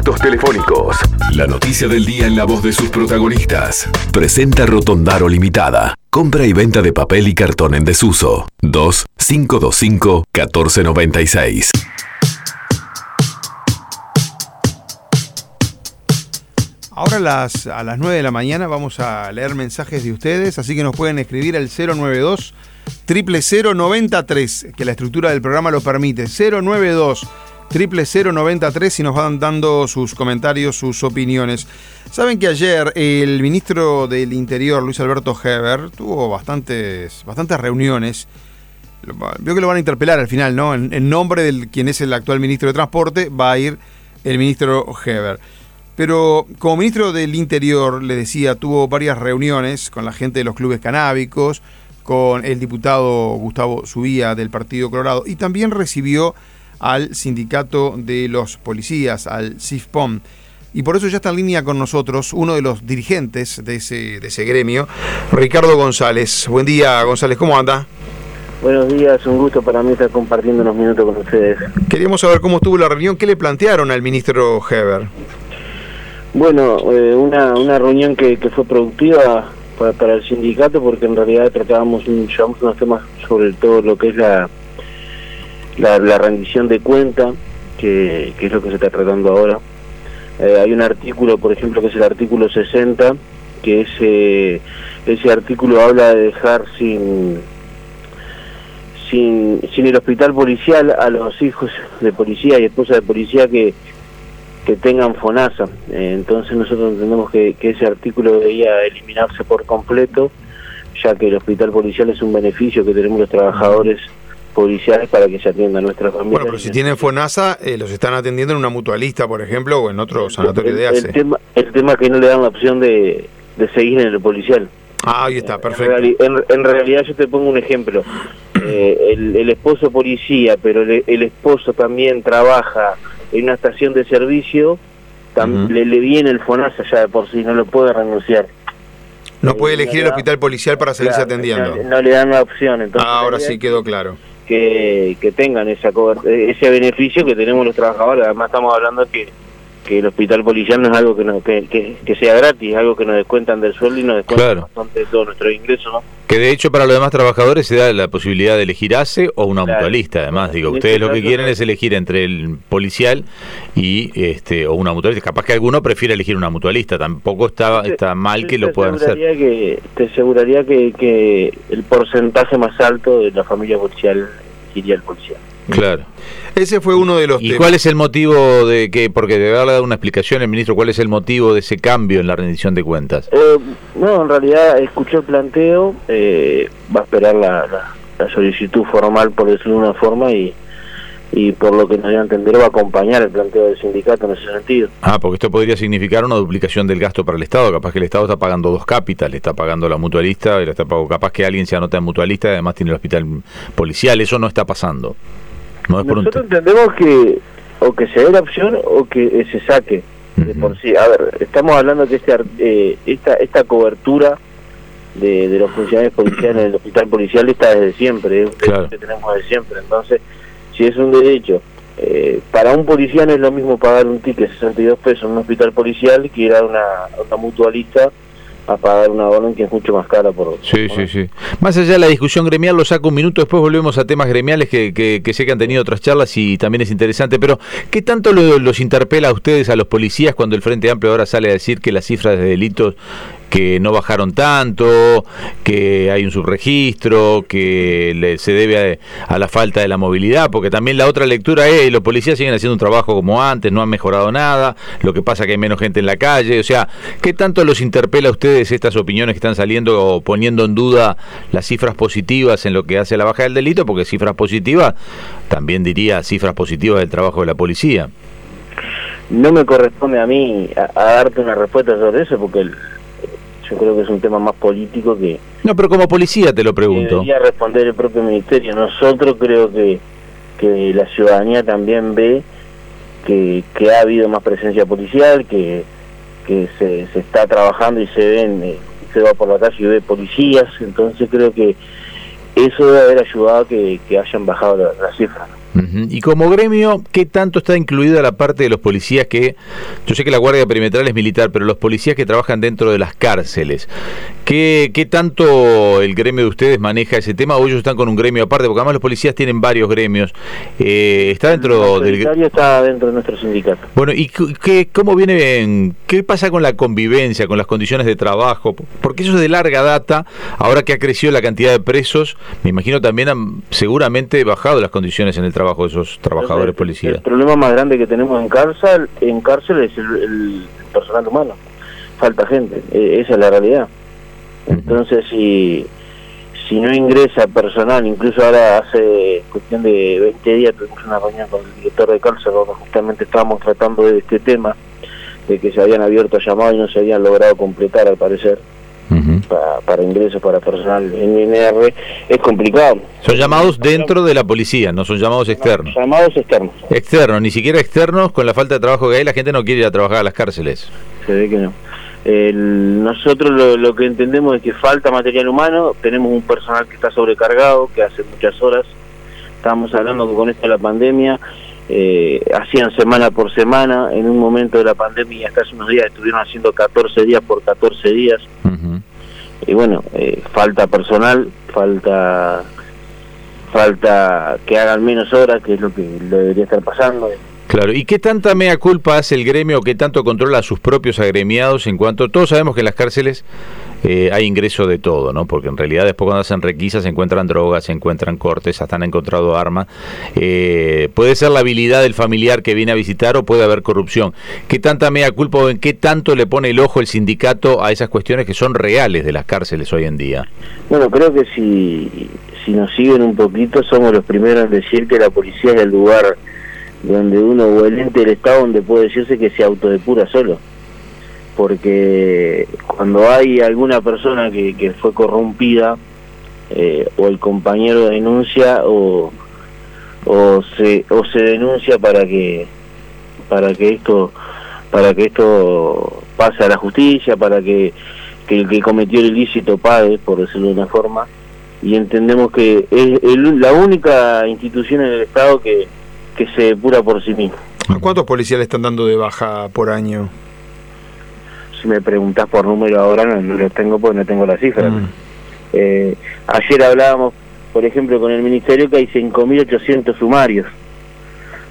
contactos telefónicos. La noticia del día en la voz de sus protagonistas. Presenta Rotondaro Limitada. Compra y venta de papel y cartón en desuso. 2 525 1496. Ahora a las, a las 9 de la mañana vamos a leer mensajes de ustedes, así que nos pueden escribir al 092 0093, que la estructura del programa lo permite. 092 0093 y nos van dando sus comentarios, sus opiniones. Saben que ayer el ministro del Interior, Luis Alberto Heber, tuvo bastantes, bastantes reuniones. Veo que lo van a interpelar al final, ¿no? En, nombre de quien es el actual ministro de Transporte, va a ir el ministro Heber. Pero como ministro del Interior, le decía, tuvo varias reuniones con la gente de los clubes canábicos, con el diputado Gustavo Subía del Partido Colorado y también recibió al sindicato de los policías, al CIFPOM. Y por eso ya está en línea con nosotros uno de los dirigentes de ese, de ese gremio, Ricardo González. Buen día, González, ¿cómo anda? Buenos días, un gusto para mí estar compartiendo unos minutos con ustedes. Queríamos saber cómo estuvo la reunión, qué le plantearon al ministro Heber. Bueno, eh, una, una reunión que, que fue productiva para, para, el sindicato porque en realidad tratábamos un, llevamos unos temas sobre todo lo que es la, la, la rendición de cuenta, que, que, es lo que se está tratando ahora. Eh, hay un artículo, por ejemplo, que es el artículo 60, que ese, ese artículo habla de dejar sin, sin, sin el hospital policial a los hijos de policía y esposas de policía que, que tengan FONASA. Eh, entonces nosotros entendemos que, que, ese artículo debería eliminarse por completo, ya que el hospital policial es un beneficio que tenemos los trabajadores policiales para que se atiendan nuestras familias. Bueno, pero si tienen FONASA, eh, los están atendiendo en una mutualista, por ejemplo, o en otro sanatorio el, de ACE. El tema, el tema es que no le dan la opción de, de seguir en el policial. Ah, ahí está, perfecto. En, en, en realidad yo te pongo un ejemplo. Eh, el, el, esposo policía, pero el, el, esposo también trabaja en una estación de servicio, tam, uh -huh. le, le, viene el FONASA ya de por sí, no lo puede renunciar. No puede elegir el hospital policial para seguirse claro, atendiendo. No, no, le dan la opción. Entonces, ah, ahora sí quedó claro. Que, que tengan esa ese beneficio que tenemos los trabajadores. Además estamos hablando que que el hospital policial no es algo que, no, que, que, que, sea gratis, es algo que nos descuentan del sueldo y nos descuentan claro. bastante de todo nuestro ingreso, ¿no? Que de hecho para los demás trabajadores se da la posibilidad de elegir ACE o una claro. mutualista, además, digo, ustedes lo que quieren es elegir entre el policial y este o una mutualista, capaz que alguno prefiere elegir una mutualista, tampoco está, está mal que lo puedan hacer. Que, te aseguraría que, que el porcentaje más alto de la familia policial iría al policial. Claro. Ese fue uno de los. ¿Y temas. cuál es el motivo de que, porque debe haberle dado una explicación el ministro, cuál es el motivo de ese cambio en la rendición de cuentas? Eh, no, en realidad escuché el planteo, eh, va a esperar la, la, la, solicitud formal, por decirlo de una forma, y, y por lo que nos dio a entender va a acompañar el planteo del sindicato en ese sentido. Ah, porque esto podría significar una duplicación del gasto para el Estado, capaz que el Estado está pagando dos cápitas, le está pagando la mutualista, y está pagando, capaz que alguien se anota en mutualista y además tiene el hospital policial, eso no está pasando. No Nosotros entendemos que o que se dé la opción o que se saque uh -huh. de por sí. A ver, estamos hablando que este, eh, esta, esta cobertura de, de, los funcionarios policiales en el hospital policial está desde siempre, es claro. que tenemos desde siempre. Entonces, si es un derecho, eh, para un policía no es lo mismo pagar un ticket de 62 pesos en un hospital policial que ir a una, una mutualista a pagar una orden que es mucho más cara por... Sí, por sí, sí. Más allá de la discusión gremial, lo saco un minuto, después volvemos a temas gremiales que, que, que sé que han tenido otras charlas y también es interesante, pero ¿qué tanto lo, los interpela a ustedes, a los policías, cuando el Frente Amplio ahora sale a decir que las cifras de delitos que no bajaron tanto, que hay un subregistro, que le, se debe a, a, la falta de la movilidad, porque también la otra lectura es, los policías siguen haciendo un trabajo como antes, no han mejorado nada, lo que pasa que hay menos gente en la calle, o sea, ¿qué tanto los interpela a ustedes estas opiniones que están saliendo o poniendo en duda las cifras positivas en lo que hace la baja del delito? Porque cifras positivas, también diría cifras positivas del trabajo de la policía. No me corresponde a mí a, a darte una respuesta sobre eso, porque yo creo que es un tema más político que... No, pero como policía te lo pregunto. Debería responder el propio ministerio. Nosotros creo que, que la ciudadanía también ve que, que ha habido más presencia policial, que, que se, se está trabajando y se ven, eh, se va por la calle y ve policías, entonces creo que eso debe haber ayudado a que, que hayan bajado las la cifras. Y como gremio, ¿qué tanto está incluida la parte de los policías que, yo sé que la Guardia Perimetral es militar, pero los policías que trabajan dentro de las cárceles, ¿qué, qué tanto el gremio de ustedes maneja ese tema o ellos están con un gremio aparte? Porque además los policías tienen varios gremios. Eh, ¿Está dentro del está dentro de nuestro sindicato. Bueno, ¿y qué, cómo viene, qué pasa con la convivencia, con las condiciones de trabajo? Porque eso es de larga data, ahora que ha crecido la cantidad de presos, me imagino también han seguramente bajado las condiciones en el trabajo de esos trabajadores policías. El problema más grande que tenemos en cárcel, en cárcel es el, personal humano. Falta gente, e, esa es la realidad. Entonces, si, si no ingresa personal, incluso ahora hace cuestión de 20 días tuvimos una reunión con el director de cárcel donde justamente estábamos tratando de este tema, de que se habían abierto llamados y no se habían logrado completar al parecer para, para ingresos para personal en INR es complicado. Son llamados dentro de la policía, no son llamados externos. Llamados externos. Externos, ni siquiera externos, con la falta de trabajo que hay, la gente no quiere ir a trabajar a las cárceles. Se ve que no. nosotros lo, lo, que entendemos es que falta material humano, tenemos un personal que está sobrecargado, que hace muchas horas, estábamos hablando que con esto de la pandemia, eh, hacían semana por semana, en un momento de la pandemia hasta hace unos días estuvieron haciendo 14 días por 14 días, y bueno, eh, falta personal, falta falta que hagan menos horas, que es lo que debería estar pasando. Claro, ¿y qué tanta mea culpa hace el gremio que tanto controla a sus propios agremiados en cuanto todos sabemos que en las cárceles eh, hay ingreso de todo, ¿no? Porque en realidad después cuando hacen requisas se encuentran drogas, se encuentran cortes, hasta han encontrado armas. Eh, puede ser la habilidad del familiar que viene a visitar o puede haber corrupción. ¿Qué tanta mea culpa o en qué tanto le pone el ojo el sindicato a esas cuestiones que son reales de las cárceles hoy en día? Bueno, creo que si, si nos siguen un poquito somos los primeros en decir que la policía es el lugar donde uno o el Estado donde puede decirse que se autodepura solo. Porque cuando hay alguna persona que, que fue corrompida, eh, o el compañero denuncia o, o se o se denuncia para que para que esto para que esto pase a la justicia para que, el que cometió el ilícito pague por decirlo de una forma. Y entendemos que es la única institución en el estado que, que se depura por sí misma ¿Cuántos policías le están dando de baja por año? si me preguntas por número ahora no, lo tengo porque no tengo la cifra. Mm. Eh, ayer hablábamos, por ejemplo, con el Ministerio que hay 5.800 sumarios.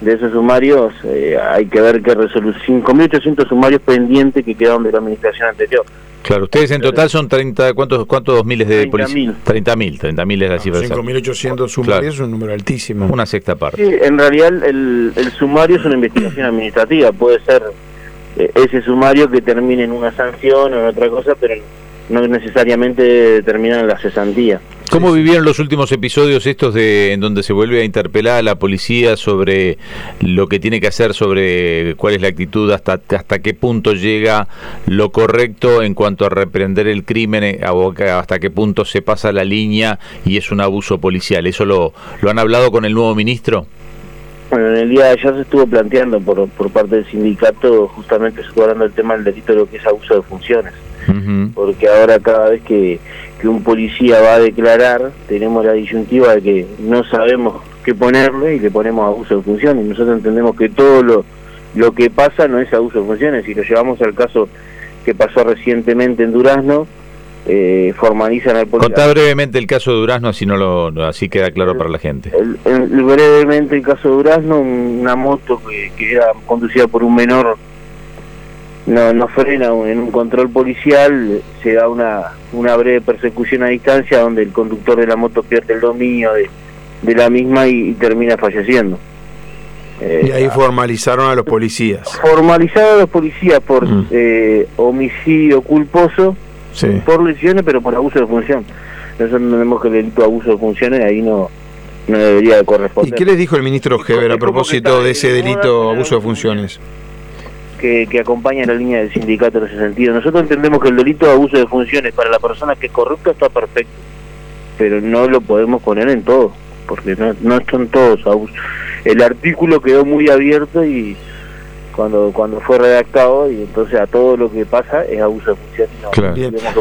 De esos sumarios eh, hay que ver qué resolución. 5.800 sumarios pendientes que quedaron de la administración anterior. Claro, ustedes en total son 30, ¿cuántos, cuántos miles de policías? 30.000, 30.000 es la cifra. 5.800 sumarios es un número altísimo. Una sexta parte. Sí, en realidad el, el sumario es una investigación administrativa, puede ser eh, ese sumario que termine en una sanción o en otra cosa, pero no necesariamente termina en la cesantía. ¿Cómo vivieron los últimos episodios estos de en donde se vuelve a interpelar a la policía sobre lo que tiene que hacer, sobre cuál es la actitud, hasta, hasta qué punto llega lo correcto en cuanto a reprender el crimen, eh, hasta qué punto se pasa la línea y es un abuso policial? ¿Eso lo, lo han hablado con el nuevo ministro? Bueno, en el día de ayer se estuvo planteando por, por parte del sindicato justamente explorando el tema del delito de lo que es abuso de funciones. Porque ahora cada vez que, que un policía va a declarar, tenemos la disyuntiva de que no sabemos qué ponerle y le ponemos abuso de funciones. Nosotros entendemos que todo lo, lo que pasa no es abuso de funciones. Si lo llevamos al caso que pasó recientemente en Durazno, eh, formalizan al policía. Contá brevemente el caso de Durazno, así, no lo, así queda claro para la gente. brevemente el caso de Durazno, una moto que, era conducida por un menor no, no frena en un control policial, se da una, una breve persecución a distancia donde el conductor de la moto pierde el dominio de, de la misma y, termina falleciendo. y ahí formalizaron a los policías. Formalizaron a los policías por mm. eh, homicidio culposo por lesiones, pero por abuso de función. Nosotros entendemos que el delito de abuso de funciones ahí no, no debería de corresponder. ¿Y qué les dijo el ministro Heber a propósito de ese delito de abuso de funciones? Que, que, acompaña la línea del sindicato en ese sentido. Nosotros entendemos que el delito de abuso de funciones para la persona que es corrupta está perfecto, pero no lo podemos poner en todo, porque no, no son todos abusos. El artículo quedó muy abierto y cuando cuando fue redactado y entonces a todo lo que pasa es abuso de función.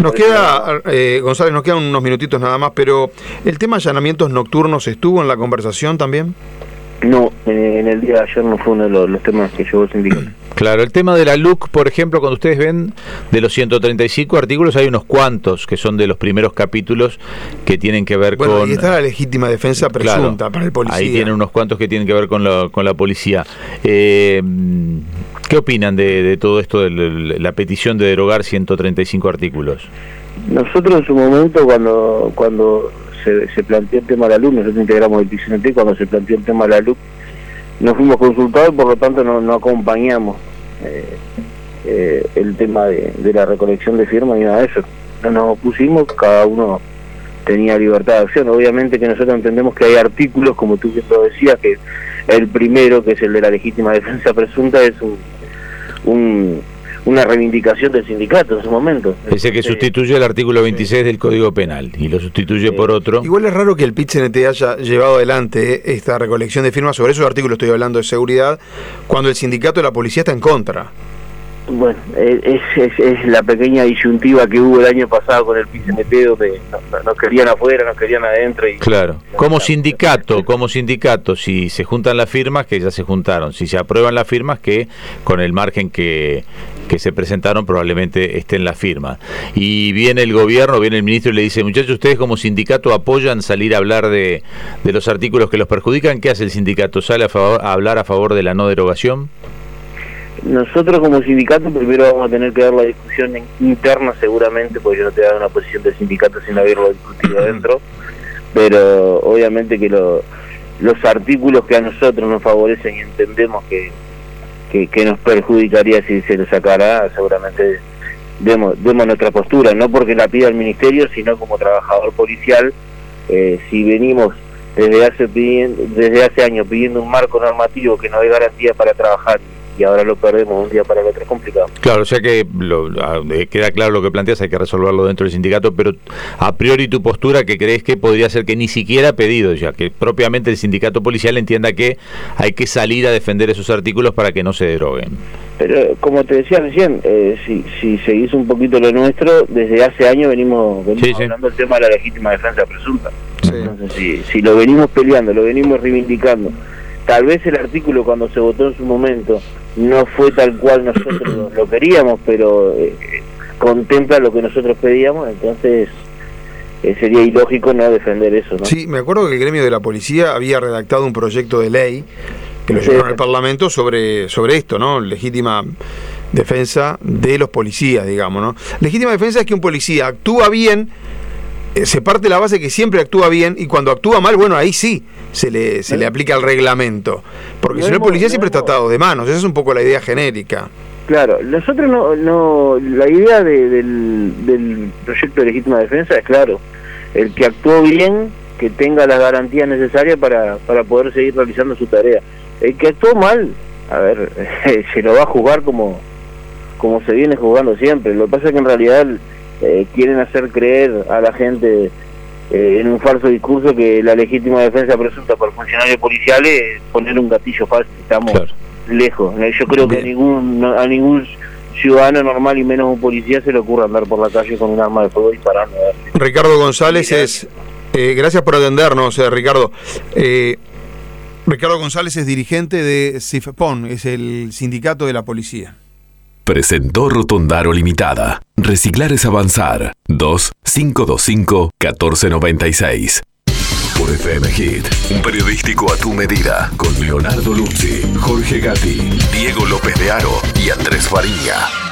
Nos queda, eh, González, nos quedan unos minutitos nada más, pero ¿el tema allanamientos nocturnos estuvo en la conversación también? No, en el día de ayer no fue uno de los, temas que llevó el sindicato. Claro, el tema de la LUC, por ejemplo, cuando ustedes ven de los 135 artículos, hay unos cuantos que son de los primeros capítulos que tienen que ver bueno, con... Y está la legítima defensa presunta para el policía. Ahí tienen unos cuantos que tienen que ver con, con la policía. Eh, ¿Qué opinan de, todo esto, de la petición de derogar 135 artículos? Nosotros en su momento, cuando cuando se, planteó el tema de la luz, nosotros integramos el PCNT, cuando se planteó el tema de la luz, nos fuimos consultados por lo tanto no, acompañamos eh, eh, el tema de, la recolección de firmas ni nada de eso. No nos opusimos, cada uno tenía libertad de acción. Obviamente que nosotros entendemos que hay artículos, como tú lo decías, que el primero, que es el de la legítima defensa presunta, es un una reivindicación del sindicato en su momento. Ese que sustituye el artículo 26 del Código Penal y lo sustituye por otro. Igual es raro que el pit haya llevado adelante esta recolección de firmas sobre esos artículos, estoy hablando de seguridad, cuando el sindicato de la policía está en contra. Bueno, es, es, la pequeña disyuntiva que hubo el año pasado con el PCNT, donde nos, querían afuera, nos querían adentro. Y, claro, como sindicato, como sindicato, si se juntan las firmas, que ya se juntaron, si se aprueban las firmas, que con el margen que, que se presentaron probablemente estén las firmas. Y viene el gobierno, viene el ministro y le dice, muchachos, ustedes como sindicato apoyan salir a hablar de, de los artículos que los perjudican, ¿qué hace el sindicato? ¿Sale a, favor, a hablar a favor de la no derogación? Nosotros como sindicato primero vamos a tener que dar la discusión interna seguramente, porque yo no te voy a dar una posición del sindicato sin haberlo discutido adentro, pero obviamente que los artículos que a nosotros nos favorecen y entendemos que, que, nos perjudicaría si se lo sacara, seguramente demos, demos nuestra postura, no porque la pida el ministerio, sino como trabajador policial, eh, si venimos desde hace, desde hace años pidiendo un marco normativo que nos dé garantía para trabajar y ahora lo perdemos un día para el otro, es complicado. Claro, o sea que lo, eh, queda claro lo que planteas, hay que resolverlo dentro del sindicato, pero a priori tu postura que crees que podría ser que ni siquiera pedido, ya que propiamente el sindicato policial entienda que hay que salir a defender esos artículos para que no se deroguen. Pero como te decía recién, eh, si, si seguís un poquito lo nuestro, desde hace años venimos, hablando del tema de la legítima defensa presunta. Entonces, si, si lo venimos peleando, lo venimos reivindicando, tal vez el artículo cuando se votó en su momento no fue tal cual nosotros lo queríamos, pero eh, contempla lo que nosotros pedíamos, entonces eh, sería ilógico no defender eso. ¿no? Sí, me acuerdo que el gremio de la policía había redactado un proyecto de ley que lo llevaron al Parlamento sobre, sobre esto, ¿no? Legítima defensa de los policías, digamos, ¿no? Legítima defensa es que un policía actúa bien eh, se parte la base que siempre actúa bien y cuando actúa mal, bueno, ahí sí se le, se le aplica el reglamento. Porque si no, el policía siempre está atado de manos. Esa es un poco la idea genérica. Claro, nosotros no, no la idea del, del proyecto de legítima defensa es claro, el que actuó bien, que tenga las garantías necesarias para, para poder seguir realizando su tarea. El que actuó mal, a ver, se lo va a jugar como, como se viene jugando siempre. Lo que pasa es que en realidad eh, quieren hacer creer a la gente eh, en un falso discurso que la legítima defensa presunta por funcionarios policiales es poner un gatillo falso, estamos lejos. Eh, yo creo que a ningún, a ningún ciudadano normal y menos un policía se le ocurre andar por la calle con un arma de fuego disparando. Ricardo González es... gracias por atendernos, Ricardo. Ricardo González es dirigente de CIFPON, es el sindicato de la policía. Presentó Rotondaro Limitada. Reciclar es avanzar. 2-525-1496. Por FM Hit. Un periodístico a tu medida. Con Leonardo Luzzi, Jorge Gatti, Diego López de Aro y Andrés Fariña.